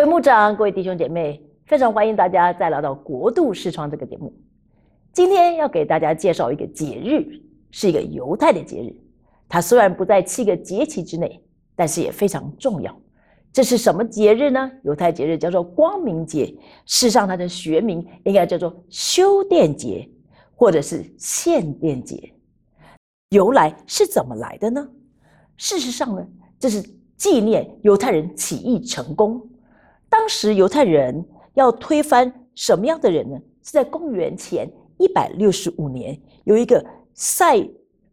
各位牧长，各位弟兄姐妹，非常欢迎大家再来到《国度视窗》这个节目。今天要给大家介绍一个节日，是一个犹太的节日。它虽然不在七个节期之内，但是也非常重要。这是什么节日呢？犹太节日叫做光明节。事实上，它的学名应该叫做修殿节，或者是献殿节。由来是怎么来的呢？事实上呢，这是纪念犹太人起义成功。当时犹太人要推翻什么样的人呢？是在公元前一百六十五年，有一个塞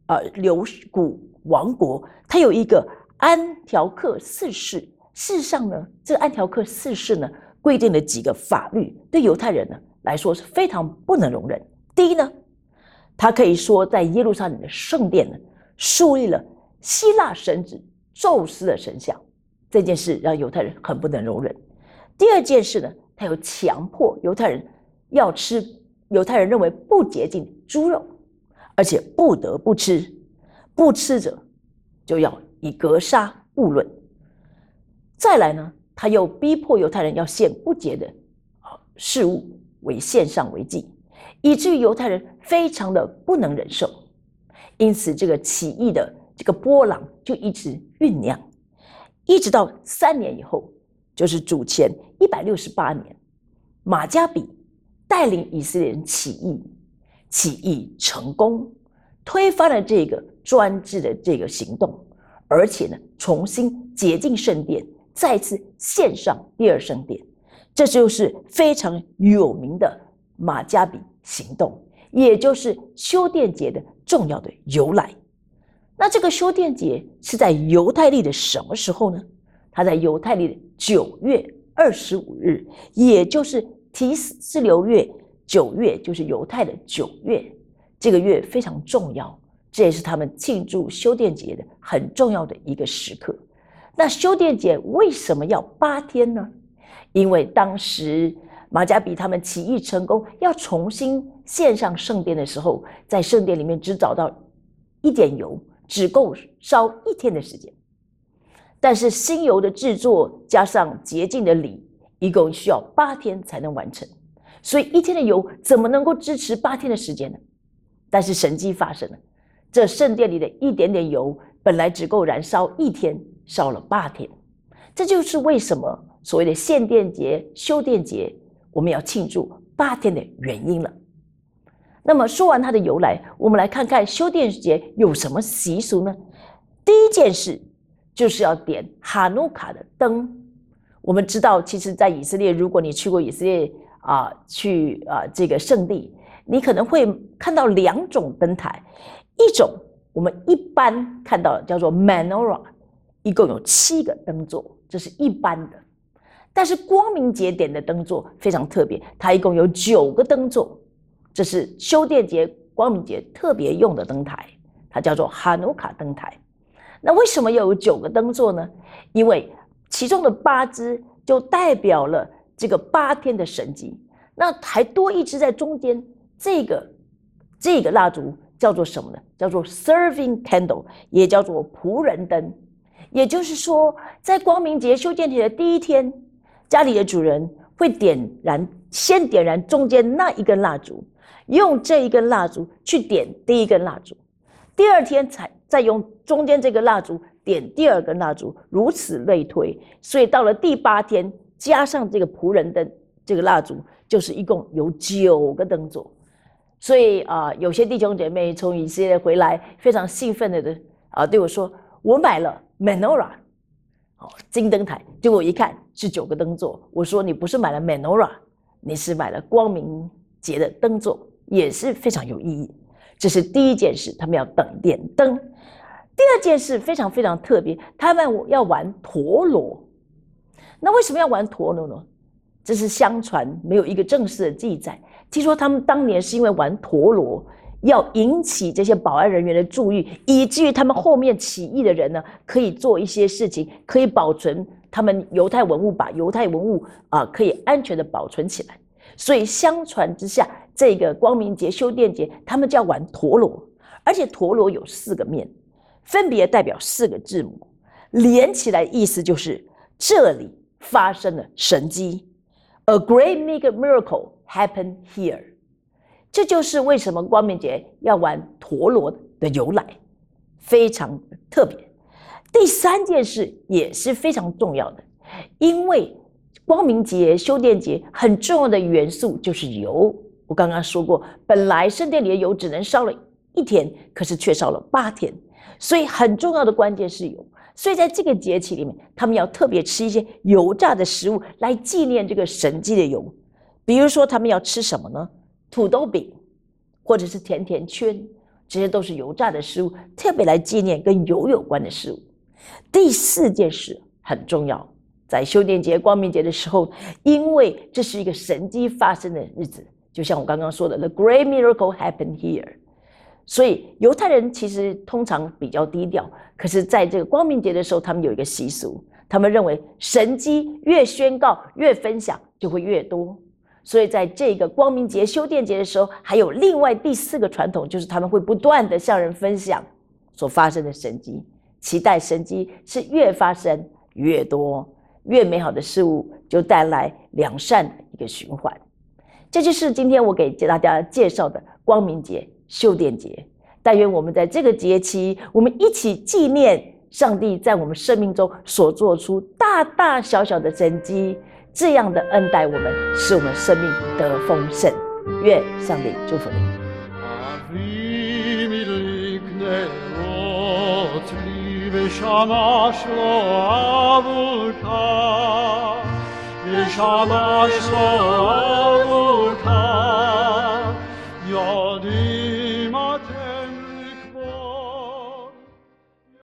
呃留古王国，他有一个安条克四世。事实上呢，这个安条克四世呢，规定了几个法律，对犹太人呢来说是非常不能容忍。第一呢，他可以说在耶路撒冷的圣殿呢，树立了希腊神子宙斯的神像，这件事让犹太人很不能容忍。第二件事呢，他又强迫犹太人要吃犹太人认为不洁净的猪肉，而且不得不吃，不吃者就要以格杀勿论。再来呢，他又逼迫犹太人要献不洁的啊事物为献上为祭，以至于犹太人非常的不能忍受，因此这个起义的这个波浪就一直酝酿，一直到三年以后。就是主前一百六十八年，马加比带领以色列人起义，起义成功，推翻了这个专制的这个行动，而且呢，重新洁净圣殿，再次献上第二圣殿，这就是非常有名的马加比行动，也就是修殿节的重要的由来。那这个修殿节是在犹太历的什么时候呢？他在犹太历的九月二十五日，也就是提斯流月九月，就是犹太的九月，这个月非常重要，这也是他们庆祝修殿节的很重要的一个时刻。那修殿节为什么要八天呢？因为当时马加比他们起义成功，要重新献上圣殿的时候，在圣殿里面只找到一点油，只够烧一天的时间。但是新油的制作加上洁净的礼，一共需要八天才能完成，所以一天的油怎么能够支持八天的时间呢？但是神迹发生了，这圣殿里的一点点油本来只够燃烧一天，烧了八天，这就是为什么所谓的献殿节、修殿节我们要庆祝八天的原因了。那么说完它的由来，我们来看看修殿节有什么习俗呢？第一件事。就是要点哈努卡的灯。我们知道，其实，在以色列，如果你去过以色列啊，去啊这个圣地，你可能会看到两种灯台。一种我们一般看到叫做 menorah，一共有七个灯座，这是一般的。但是光明节点的灯座非常特别，它一共有九个灯座，这是修殿节、光明节特别用的灯台，它叫做哈努卡灯台。那为什么要有九个灯座呢？因为其中的八支就代表了这个八天的神迹，那还多一支在中间。这个这个蜡烛叫做什么呢？叫做 serving candle，也叫做仆人灯。也就是说，在光明节修建体的第一天，家里的主人会点燃，先点燃中间那一根蜡烛，用这一根蜡烛去点第一根蜡烛，第二天才。再用中间这个蜡烛点第二根蜡烛，如此类推。所以到了第八天，加上这个仆人的这个蜡烛，就是一共有九个灯座。所以啊，有些弟兄姐妹从以色列回来，非常兴奋的的啊对我说：“我买了 menorah，哦，金灯台。”结果一看是九个灯座。我说：“你不是买了 menorah，你是买了光明节的灯座，也是非常有意义。”这是第一件事，他们要等电灯。第二件事非常非常特别，他们要玩陀螺。那为什么要玩陀螺呢？这是相传没有一个正式的记载。听说他们当年是因为玩陀螺，要引起这些保安人员的注意，以至于他们后面起义的人呢，可以做一些事情，可以保存他们犹太文物，把犹太文物啊可以安全的保存起来。所以相传之下，这个光明节、修殿节，他们叫玩陀螺，而且陀螺有四个面。分别代表四个字母，连起来意思就是这里发生了神迹，A great miracle happened here。这就是为什么光明节要玩陀螺的由来，非常特别。第三件事也是非常重要的，因为光明节、修殿节很重要的元素就是油。我刚刚说过，本来圣殿里的油只能烧了一天，可是却烧了八天，所以很重要的关键是油。所以在这个节气里面，他们要特别吃一些油炸的食物来纪念这个神迹的油。比如说，他们要吃什么呢？土豆饼，或者是甜甜圈，这些都是油炸的食物，特别来纪念跟油有关的事物。第四件事很重要，在修殿节、光明节的时候，因为这是一个神迹发生的日子，就像我刚刚说的，The great miracle happened here。所以犹太人其实通常比较低调，可是在这个光明节的时候，他们有一个习俗，他们认为神迹越宣告、越分享就会越多。所以在这个光明节、修殿节的时候，还有另外第四个传统，就是他们会不断的向人分享所发生的神迹。期待神迹是越发生越多，越美好的事物就带来良善的一个循环。这就是今天我给大家介绍的光明节、修殿节。但愿我们在这个节期，我们一起纪念上帝在我们生命中所做出大大小小的成迹，这样的恩待我们，使我们生命得丰盛。愿上帝祝福你。